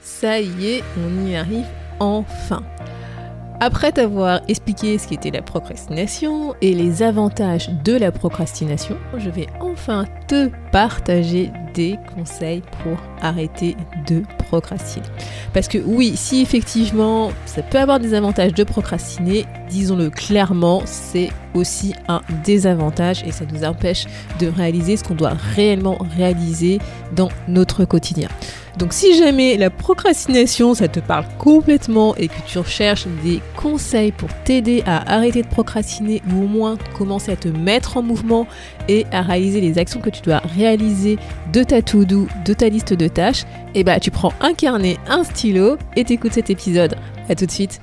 Ça y est, on y arrive enfin. Après t'avoir expliqué ce qu'était la procrastination et les avantages de la procrastination, je vais enfin te partager des conseils pour arrêter de procrastiner. Parce que oui, si effectivement ça peut avoir des avantages de procrastiner, disons-le clairement, c'est aussi un désavantage et ça nous empêche de réaliser ce qu'on doit réellement réaliser dans notre quotidien. Donc si jamais la procrastination, ça te parle complètement et que tu recherches des conseils pour t'aider à arrêter de procrastiner ou au moins commencer à te mettre en mouvement et à réaliser les actions que tu dois réaliser de ta to-do, de ta liste de tâches, eh bah tu prends un carnet, un stylo et t'écoutes cet épisode. A tout de suite.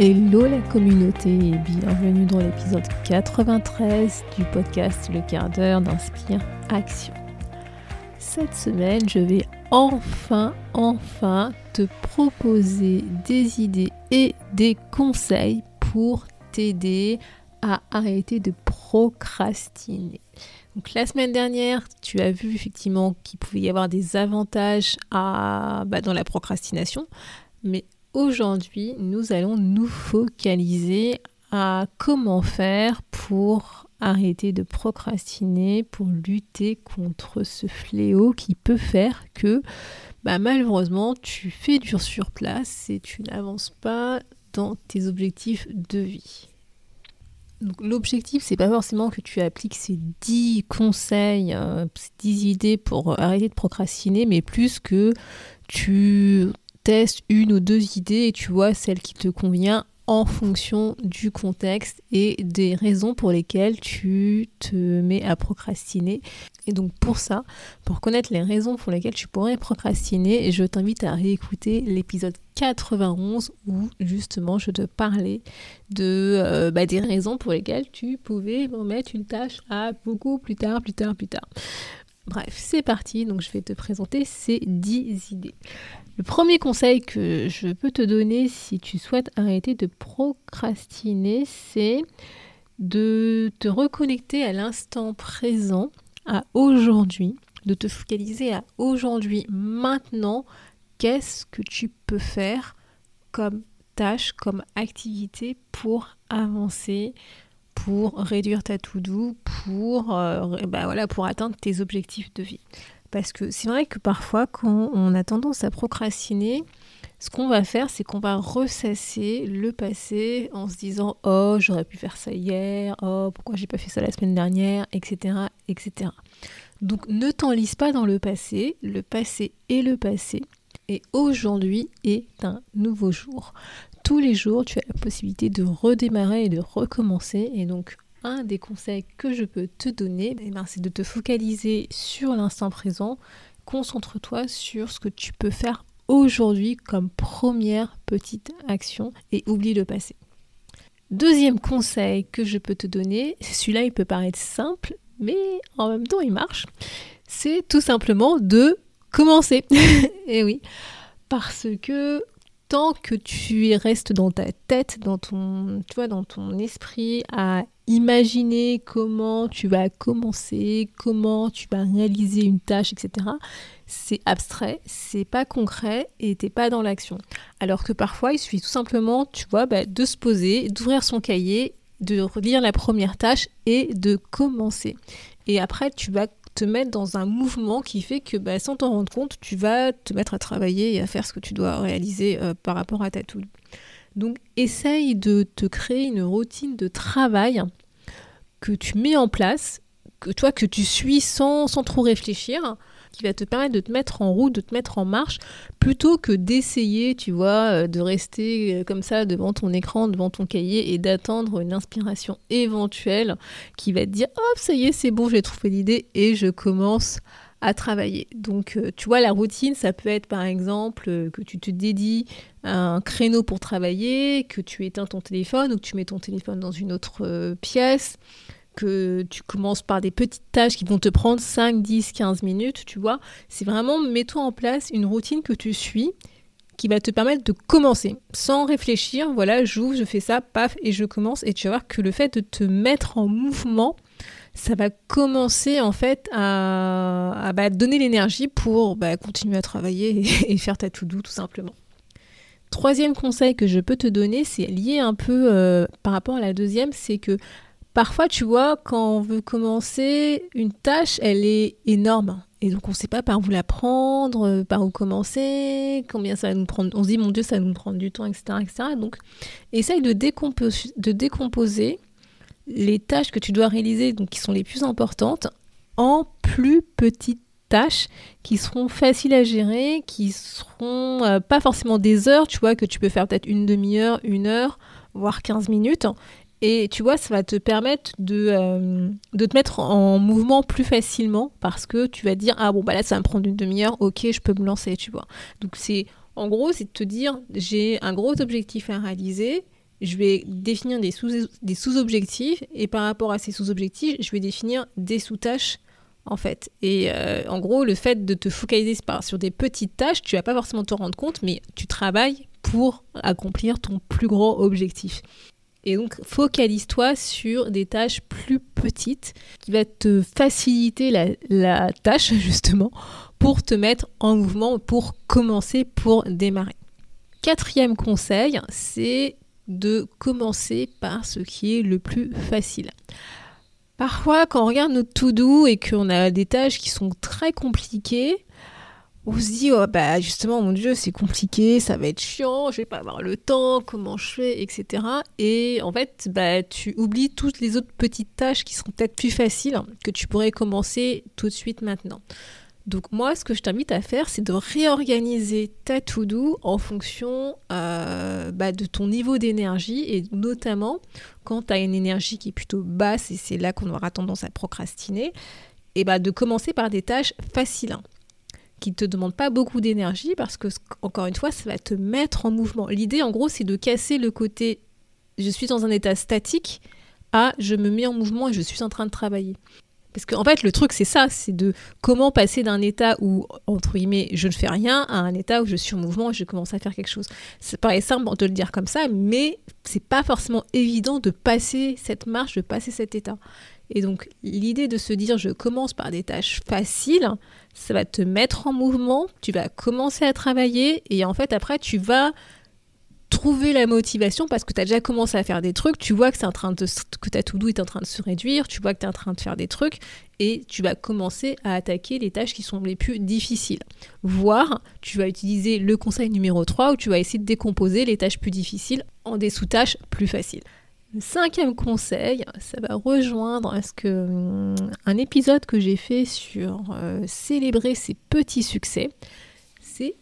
Hello la communauté et bienvenue dans l'épisode 93 du podcast Le quart d'heure d'Inspire Action. Cette semaine, je vais enfin, enfin te proposer des idées et des conseils pour t'aider à arrêter de procrastiner. Donc la semaine dernière, tu as vu effectivement qu'il pouvait y avoir des avantages à, bah, dans la procrastination, mais Aujourd'hui, nous allons nous focaliser à comment faire pour arrêter de procrastiner, pour lutter contre ce fléau qui peut faire que bah, malheureusement tu fais dur sur place et tu n'avances pas dans tes objectifs de vie. l'objectif, c'est pas forcément que tu appliques ces 10 conseils, euh, ces 10 idées pour arrêter de procrastiner, mais plus que tu une ou deux idées et tu vois celle qui te convient en fonction du contexte et des raisons pour lesquelles tu te mets à procrastiner. Et donc pour ça, pour connaître les raisons pour lesquelles tu pourrais procrastiner, je t'invite à réécouter l'épisode 91 où justement je te parlais de euh, bah, des raisons pour lesquelles tu pouvais mettre une tâche à beaucoup plus tard, plus tard, plus tard. Bref, c'est parti, donc je vais te présenter ces 10 idées. Le premier conseil que je peux te donner si tu souhaites arrêter de procrastiner, c'est de te reconnecter à l'instant présent, à aujourd'hui, de te focaliser à aujourd'hui, maintenant, qu'est-ce que tu peux faire comme tâche, comme activité pour avancer, pour réduire ta to-do, pour, euh, bah pour atteindre tes objectifs de vie. Parce que c'est vrai que parfois, quand on a tendance à procrastiner, ce qu'on va faire, c'est qu'on va ressasser le passé en se disant Oh, j'aurais pu faire ça hier, oh, pourquoi j'ai pas fait ça la semaine dernière, etc. etc. Donc ne t'enlise pas dans le passé, le passé est le passé, et aujourd'hui est un nouveau jour. Tous les jours, tu as la possibilité de redémarrer et de recommencer, et donc un des conseils que je peux te donner, eh ben, c'est de te focaliser sur l'instant présent. Concentre-toi sur ce que tu peux faire aujourd'hui comme première petite action et oublie le passé. Deuxième conseil que je peux te donner, celui-là il peut paraître simple, mais en même temps il marche, c'est tout simplement de commencer. et oui, parce que tant que tu restes dans ta tête, dans ton, tu vois, dans ton esprit à imaginer comment tu vas commencer, comment tu vas réaliser une tâche, etc. C'est abstrait, c'est pas concret et t'es pas dans l'action. Alors que parfois, il suffit tout simplement, tu vois, bah, de se poser, d'ouvrir son cahier, de relire la première tâche et de commencer. Et après, tu vas mettre dans un mouvement qui fait que bah, sans t'en rendre compte, tu vas te mettre à travailler et à faire ce que tu dois réaliser euh, par rapport à ta tool. Donc essaye de te créer une routine de travail que tu mets en place, que toi que tu suis sans, sans trop réfléchir, qui va te permettre de te mettre en route, de te mettre en marche, plutôt que d'essayer, tu vois, euh, de rester euh, comme ça devant ton écran, devant ton cahier et d'attendre une inspiration éventuelle qui va te dire hop, ça y est, c'est bon, j'ai trouvé l'idée et je commence à travailler. Donc, euh, tu vois, la routine, ça peut être par exemple que tu te dédies un créneau pour travailler, que tu éteins ton téléphone ou que tu mets ton téléphone dans une autre pièce, tu commences par des petites tâches qui vont te prendre 5, 10, 15 minutes, tu vois. C'est vraiment, mets-toi en place une routine que tu suis qui va te permettre de commencer sans réfléchir. Voilà, j'ouvre, je fais ça, paf, et je commence. Et tu vas voir que le fait de te mettre en mouvement, ça va commencer en fait à, bah, donner l'énergie pour bah, continuer à travailler et, faire ta to-do tout simplement. Troisième conseil que je peux te donner, c'est lié un peu euh, par rapport à la deuxième, c'est que Parfois, tu vois, quand on veut commencer une tâche, elle est énorme. Et donc, on ne sait pas par où la prendre, euh, par où commencer, combien ça va nous prendre. On se dit, mon Dieu, ça va nous prendre du temps, etc. Donc, essaye de, décomposer, les tâches que tu dois réaliser, qui sont les plus importantes, en plus petites tâches qui seront faciles à gérer, qui seront euh, pas forcément des heures, tu vois, que tu peux faire peut-être une demi-heure, une heure, voire 15 minutes, et tu vois, ça va te permettre de, euh, de te mettre en mouvement plus facilement parce que tu vas dire Ah bon, bah là, ça va me prendre une demi-heure, ok, je peux me lancer, tu vois. Donc, c'est en gros, c'est de te dire J'ai un gros objectif à réaliser, je vais définir des, sous, des sous-objectifs et par rapport à ces sous-objectifs, je vais définir des sous-tâches en fait. Et euh, en gros, le fait de te focaliser sur des petites tâches, tu vas pas forcément te rendre compte, mais tu travailles pour accomplir ton plus gros objectif. Et donc, focalise-toi sur des tâches plus petites qui va te faciliter la, tâche, justement, pour te mettre en mouvement, pour commencer, pour démarrer. Quatrième conseil, c'est de commencer par ce qui est le plus facile. Parfois, quand on regarde notre to-do et qu'on a des tâches qui sont très compliquées, on se dit, oh, bah justement, mon Dieu, c'est compliqué, ça va être chiant, je vais pas avoir le temps, comment je fais, etc. Et en fait, bah, tu oublies toutes les autres petites tâches qui seront peut-être plus faciles, que tu pourrais commencer tout de suite maintenant. Donc moi, ce que je t'invite à faire, c'est de réorganiser ta to-do en fonction euh, bah, de ton niveau d'énergie et notamment quand tu as une énergie qui est plutôt basse et c'est là qu'on aura tendance à procrastiner, et bah, de commencer par des tâches faciles qui ne te demande pas beaucoup d'énergie parce que, encore une fois, ça va te mettre en mouvement. L'idée, en gros, c'est de casser le côté je suis dans un état statique à je me mets en mouvement et je suis en train de travailler. Parce qu'en en fait, le truc, c'est ça, c'est de comment passer d'un état où, entre guillemets, je ne fais rien à un état où je suis en mouvement et je commence à faire quelque chose. C'est paraît simple de le dire comme ça, mais c'est pas forcément évident de passer cette marche, de passer cet état. Et donc, l'idée de se dire je commence par des tâches faciles, ça va te mettre en mouvement, tu vas commencer à travailler et en fait, après, tu vas trouver la motivation parce que tu as déjà commencé à faire des trucs, tu vois que, en train de, ta to-do est en train de se réduire, tu vois que tu es en train de faire des trucs et tu vas commencer à attaquer les tâches qui sont les plus difficiles. Voire, tu vas utiliser le conseil numéro 3 où tu vas essayer de décomposer les tâches plus difficiles en des sous-tâches plus faciles. Cinquième conseil, ça va rejoindre ce que, hum, un épisode que j'ai fait sur euh, célébrer ses petits succès. C'est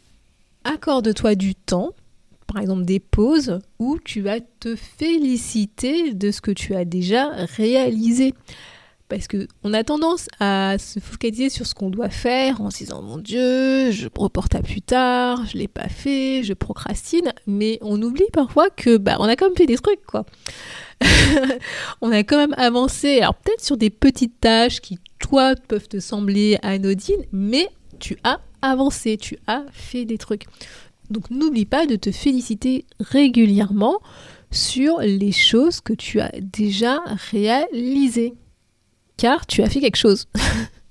accorde-toi du temps, par exemple des pauses, où tu vas te féliciter de ce que tu as déjà réalisé. Parce qu'on a tendance à se focaliser sur ce qu'on doit faire en se disant mon Dieu, je reporte à plus tard, je l'ai pas fait, je procrastine, mais on oublie parfois que bah on a quand même fait des trucs quoi. on a quand même avancé, alors peut-être sur des petites tâches qui toi peuvent te sembler anodines, mais tu as avancé, tu as fait des trucs. Donc n'oublie pas de te féliciter régulièrement sur les choses que tu as déjà réalisées car tu as fait quelque chose.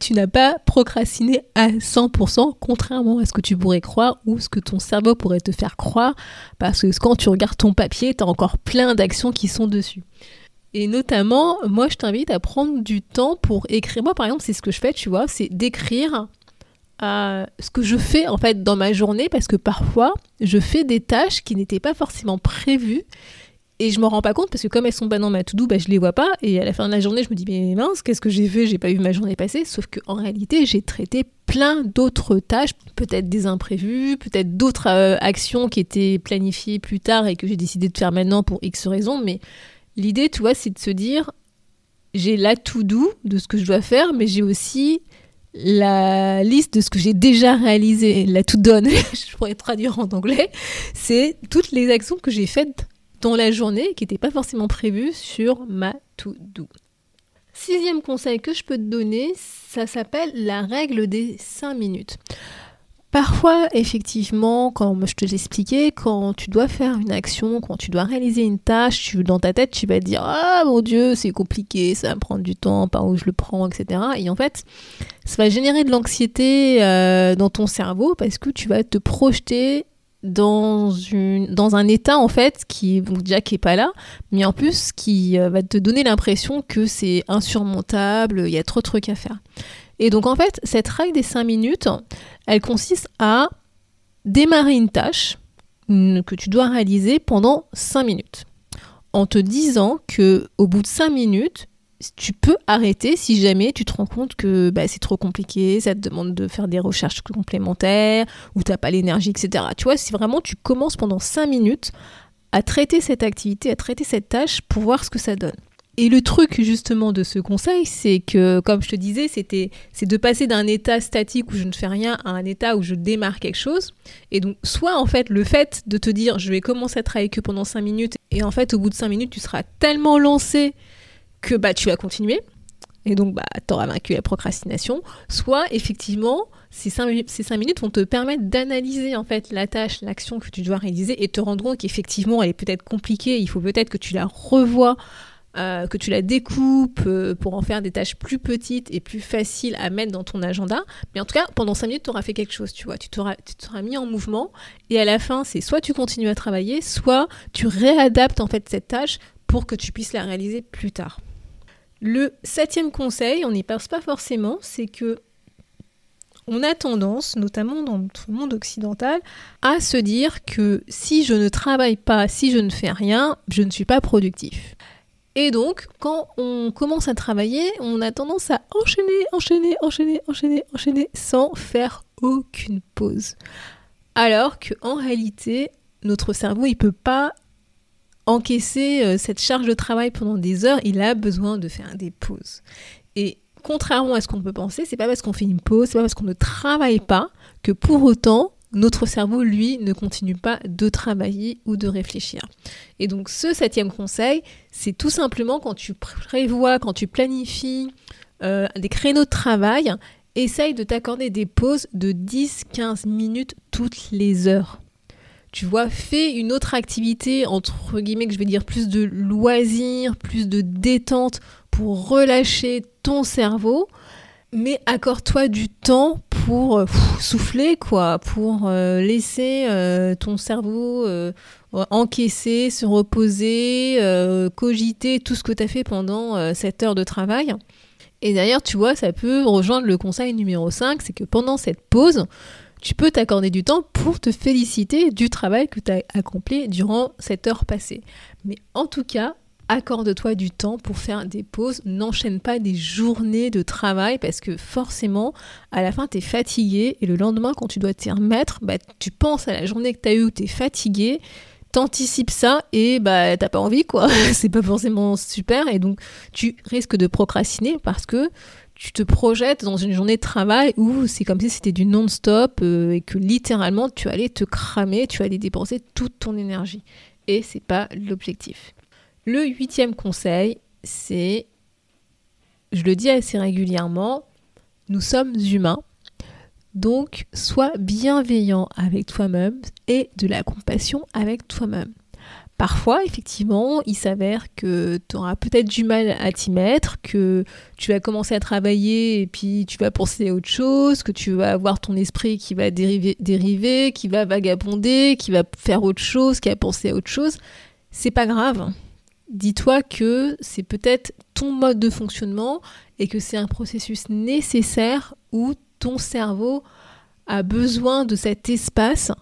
tu n'as pas procrastiné à 100%, contrairement à ce que tu pourrais croire ou ce que ton cerveau pourrait te faire croire, parce que quand tu regardes ton papier, tu as encore plein d'actions qui sont dessus. Et notamment, moi, je t'invite à prendre du temps pour écrire. Moi, par exemple, c'est ce que je fais, tu vois, c'est d'écrire euh, ce que je fais en fait dans ma journée, parce que parfois, je fais des tâches qui n'étaient pas forcément prévues Et je m'en rends pas compte parce que comme elles sont pas dans ma to-do, bah, je les vois pas. Et à la fin de la journée, je me dis, mais mince, qu'est-ce que j'ai fait? J'ai pas vu ma journée passer. Sauf qu'en réalité, j'ai traité plein d'autres tâches, peut-être des imprévus, peut-être d'autres euh, actions qui étaient planifiées plus tard et que j'ai décidé de faire maintenant pour X raisons. Mais l'idée, tu vois, c'est de se dire, j'ai la to-do de ce que je dois faire, mais j'ai aussi la liste de ce que j'ai déjà réalisé, la to donne, je pourrais traduire en anglais, c'est toutes les actions que j'ai faites dans la journée qui n'étaient pas forcément prévues sur ma to-do. Sixième conseil que je peux te donner, ça s'appelle la règle des 5 minutes. Parfois, effectivement, comme je te l'expliquais, quand tu dois faire une action, quand tu dois réaliser une tâche, tu, dans ta tête, tu vas te dire Ah mon Dieu, c'est compliqué, ça va prendre du temps, par où je le prends, etc. Et en fait, ça va générer de l'anxiété euh, dans ton cerveau parce que tu vas te projeter dans, une, dans un état en fait qui déjà qui est pas là, mais en plus qui euh, va te donner l'impression que c'est insurmontable, il y a trop de trucs à faire. Et donc en fait, cette règle des 5 minutes, elle consiste à démarrer une tâche que tu dois réaliser pendant 5 minutes. En te disant que au bout de 5 minutes, tu peux arrêter si jamais tu te rends compte que bah, c'est trop compliqué, ça te demande de faire des recherches complémentaires, ou tu n'as pas l'énergie, etc. Tu vois, si vraiment tu commences pendant 5 minutes à traiter cette activité, à traiter cette tâche pour voir ce que ça donne. Et le truc justement de ce conseil, c'est que, comme je te disais, c'était, c'est de passer d'un état statique où je ne fais rien à un état où je démarre quelque chose. Et donc, soit en fait, le fait de te dire, je vais commencer à travailler que pendant 5 minutes, et en fait, au bout de 5 minutes, tu seras tellement lancé que bah, tu vas continuer. Et donc, bah, tu auras vaincu la procrastination. Soit, effectivement, ces 5, minutes vont te permettre d'analyser en fait la tâche, l'action que tu dois réaliser et te rendre compte qu'effectivement, elle est peut-être compliquée. Il faut peut-être que tu la revoies, euh, que tu la découpes euh, pour en faire des tâches plus petites et plus faciles à mettre dans ton agenda. Mais en tout cas, pendant 5 minutes, tu auras fait quelque chose, tu vois. Tu, seras mis en mouvement. Et à la fin, c'est soit tu continues à travailler, soit tu réadaptes en fait cette tâche pour que tu puisses la réaliser plus tard. Le septième conseil, on n'y pense pas forcément, c'est que on a tendance, notamment dans notre monde occidental, à se dire que si je ne travaille pas, si je ne fais rien, je ne suis pas productif. Et donc, quand on commence à travailler, on a tendance à enchaîner, enchaîner, enchaîner, enchaîner, enchaîner, sans faire aucune pause. Alors qu'en réalité, notre cerveau, il peut pas encaisser euh, cette charge de travail pendant des heures, il a besoin de faire des pauses. Et contrairement à ce qu'on peut penser, c'est pas parce qu'on fait une pause, c'est pas parce qu'on ne travaille pas que pour autant notre cerveau, lui, ne continue pas de travailler ou de réfléchir. Et donc ce septième conseil, c'est tout simplement quand tu prévois, quand tu planifies euh, des créneaux de travail, essaye de t'accorder des pauses de 10-15 minutes toutes les heures tu vois, fais une autre activité, entre guillemets, que je vais dire plus de loisirs, plus de détente pour relâcher ton cerveau, mais accorde-toi du temps pour euh, souffler, quoi, pour euh, laisser euh, ton cerveau encaisser, se reposer, cogiter tout ce que tu as fait pendant cette heure de travail. Et d'ailleurs, tu vois, ça peut rejoindre le conseil numéro 5, c'est que pendant cette pause, tu peux t'accorder du temps pour te féliciter du travail que tu as accompli durant cette heure passée. Mais en tout cas, accorde-toi du temps pour faire des pauses. N'enchaîne pas des journées de travail parce que forcément, à la fin, tu es fatigué et le lendemain, quand tu dois t'y remettre, bah, tu penses à la journée que tu as eue où tu es fatigué t'anticipes ça et bah t'as pas envie quoi c'est pas forcément super et donc tu risques de procrastiner parce que tu te projettes dans une journée de travail où c'est comme si c'était du non-stop euh, et que littéralement tu allais te cramer, tu allais dépenser toute ton énergie. Et c'est pas l'objectif. Le huitième conseil, c'est, je le dis assez régulièrement, nous sommes humains. Donc, sois bienveillant avec toi-même et de la compassion avec toi-même. Parfois, effectivement, il s'avère que tu auras peut-être du mal à t'y mettre, que tu vas commencer à travailler et puis tu vas penser à autre chose, que tu vas avoir ton esprit qui va dériver, qui va vagabonder, qui va faire autre chose, qui va penser à autre chose. C'est pas grave. Dis-toi que c'est peut-être ton mode de fonctionnement et que c'est un processus nécessaire où ton cerveau a besoin de cet espace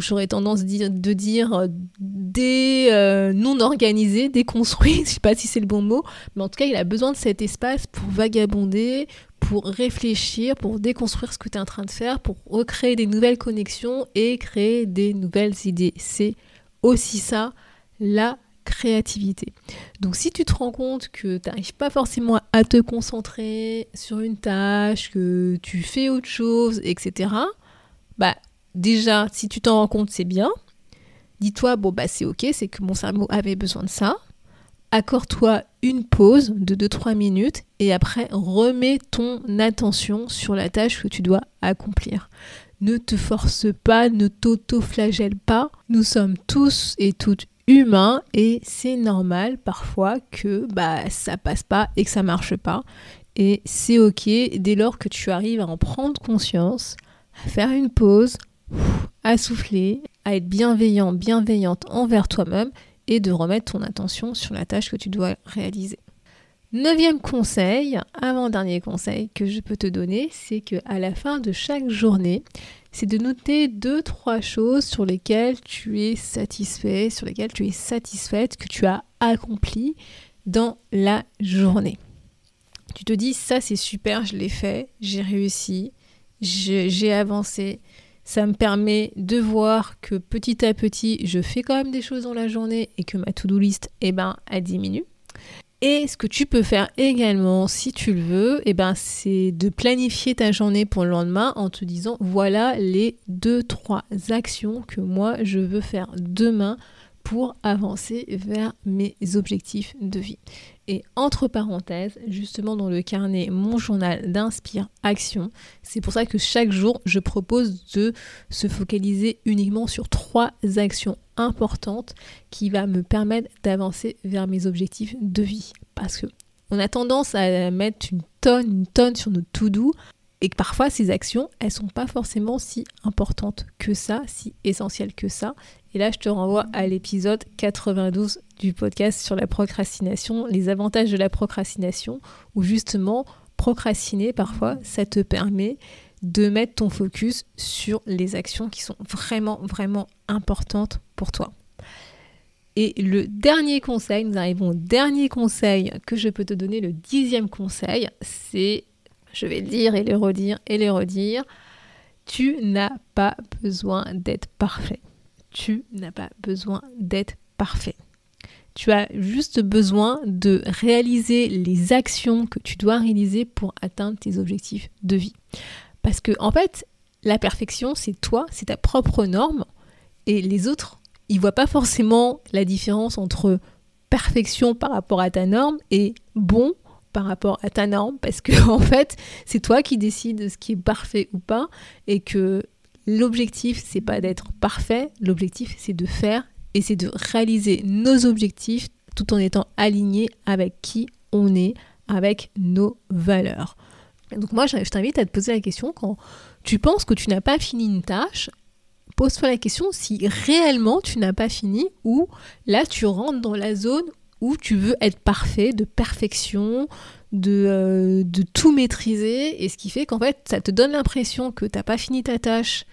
j'aurais tendance de dire euh, des euh, non organisés, déconstruits, je sais pas si c'est le bon mot, mais en tout cas il a besoin de cet espace pour vagabonder, pour réfléchir, pour déconstruire ce que tu es en train de faire, pour recréer des nouvelles connexions et créer des nouvelles idées. C'est aussi ça la créativité. Donc si tu te rends compte que tu n'arrives pas forcément à te concentrer sur une tâche, que tu fais autre chose, etc., bah déjà, si tu t'en rends compte, c'est bien. Dis-toi, bon, bah c'est ok, c'est que mon cerveau avait besoin de ça. Accorde-toi une pause de 2-3 minutes et après remets ton attention sur la tâche que tu dois accomplir. Ne te force pas, ne t'auto-flagelle pas. Nous sommes tous et toutes humains et c'est normal parfois que bah ça passe pas et que ça marche pas. Et c'est ok dès lors que tu arrives à en prendre conscience, à faire une pause, à souffler, à être bienveillant, bienveillante envers toi-même et de remettre ton attention sur la tâche que tu dois réaliser. Neuvième conseil, avant-dernier conseil que je peux te donner, c'est que à la fin de chaque journée, c'est de noter deux, trois choses sur lesquelles tu es satisfait, sur lesquelles tu es satisfaite, que tu as accompli dans la journée. Tu te dis, ça c'est super, je l'ai fait, j'ai réussi, j'ai avancé, ça me permet de voir que petit à petit, je fais quand même des choses dans la journée et que ma to-do list, eh ben, elle diminue. Et ce que tu peux faire également, si tu le veux, eh ben, c'est de planifier ta journée pour le lendemain en te disant voilà les deux, trois actions que moi je veux faire demain pour avancer vers mes objectifs de vie. Et entre parenthèses, justement dans le carnet Mon journal d'Inspire Action, c'est pour ça que chaque jour, je propose de se focaliser uniquement sur trois actions importantes qui va me permettre d'avancer vers mes objectifs de vie. Parce que on a tendance à mettre une tonne, une tonne sur notre to-do et que parfois ces actions, elles sont pas forcément si importantes que ça, si essentielles que ça. Et là, je te renvoie à l'épisode 92 du podcast sur la procrastination, les avantages de la procrastination, où justement, procrastiner, parfois, ça te permet de mettre ton focus sur les actions qui sont vraiment, vraiment importantes pour toi. Et le dernier conseil, nous arrivons au dernier conseil que je peux te donner, le dixième conseil, c'est je vais le dire et le redire et le redire, tu n'as pas besoin d'être parfait. Tu n'as pas besoin d'être parfait. Tu as juste besoin de réaliser les actions que tu dois réaliser pour atteindre tes objectifs de vie. Parce que en fait, la perfection, c'est toi, c'est ta propre norme et les autres, ils voient pas forcément la différence entre perfection par rapport à ta norme et bon par rapport à ta norme parce que en fait c'est toi qui décides ce qui est parfait ou pas et que l'objectif c'est pas d'être parfait. L'objectif c'est de faire et c'est de réaliser nos objectifs tout en étant aligné avec qui on est avec nos valeurs. Donc moi je t'invite à te poser la question quand tu penses que tu n'as pas fini une tâche pose-toi la question si réellement tu n'as pas fini ou là tu rentres dans la zone où tu veux être parfait, de perfection, de, euh, de tout maîtriser, et ce qui fait qu'en fait, ça te donne l'impression que tu n'as pas fini ta tâche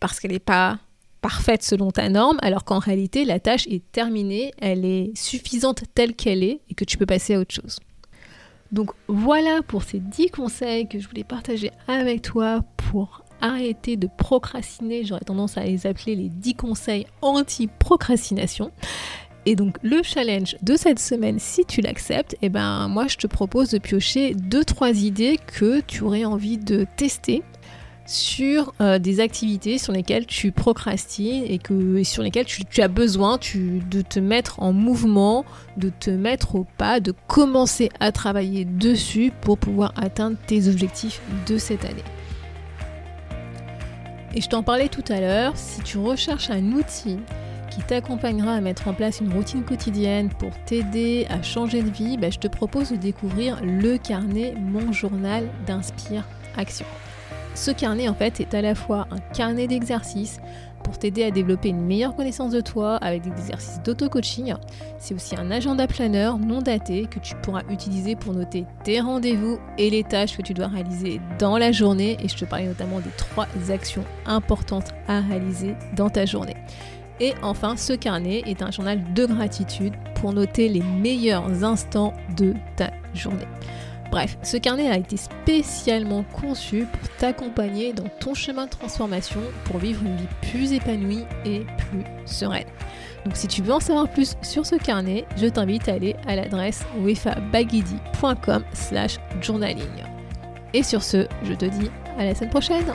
parce qu'elle n'est pas parfaite selon ta norme, alors qu'en réalité, la tâche est terminée, elle est suffisante telle qu'elle est, et que tu peux passer à autre chose. Donc voilà pour ces 10 conseils que je voulais partager avec toi pour arrêter de procrastiner. J'aurais tendance à les appeler les 10 conseils anti-procrastination. Et donc le challenge de cette semaine, si tu l'acceptes, eh ben moi je te propose de piocher deux trois idées que tu aurais envie de tester sur euh, des activités sur lesquelles tu procrastines et, que, sur lesquelles tu, as besoin de te mettre en mouvement, de te mettre au pas, de commencer à travailler dessus pour pouvoir atteindre tes objectifs de cette année. Et je t'en parlais tout à l'heure, si tu recherches un outil qui t'accompagnera à mettre en place une routine quotidienne pour t'aider à changer de vie, bah, je te propose de découvrir le carnet Mon journal d'Inspire Action. Ce carnet en fait est à la fois un carnet d'exercices pour t'aider à développer une meilleure connaissance de toi avec des exercices d'auto-coaching. C'est aussi un agenda planeur non daté que tu pourras utiliser pour noter tes rendez-vous et les tâches que tu dois réaliser dans la journée. Et je te parlais notamment des trois actions importantes à réaliser dans ta journée. Et enfin, ce carnet est un journal de gratitude pour noter les meilleurs instants de ta journée. Bref, ce carnet a été spécialement conçu pour t'accompagner dans ton chemin de transformation pour vivre une vie plus épanouie et plus sereine. Donc si tu veux en savoir plus sur ce carnet, je t'invite à aller à l'adresse wefabagidi.com slash journaling. Et sur ce, je te dis à la semaine prochaine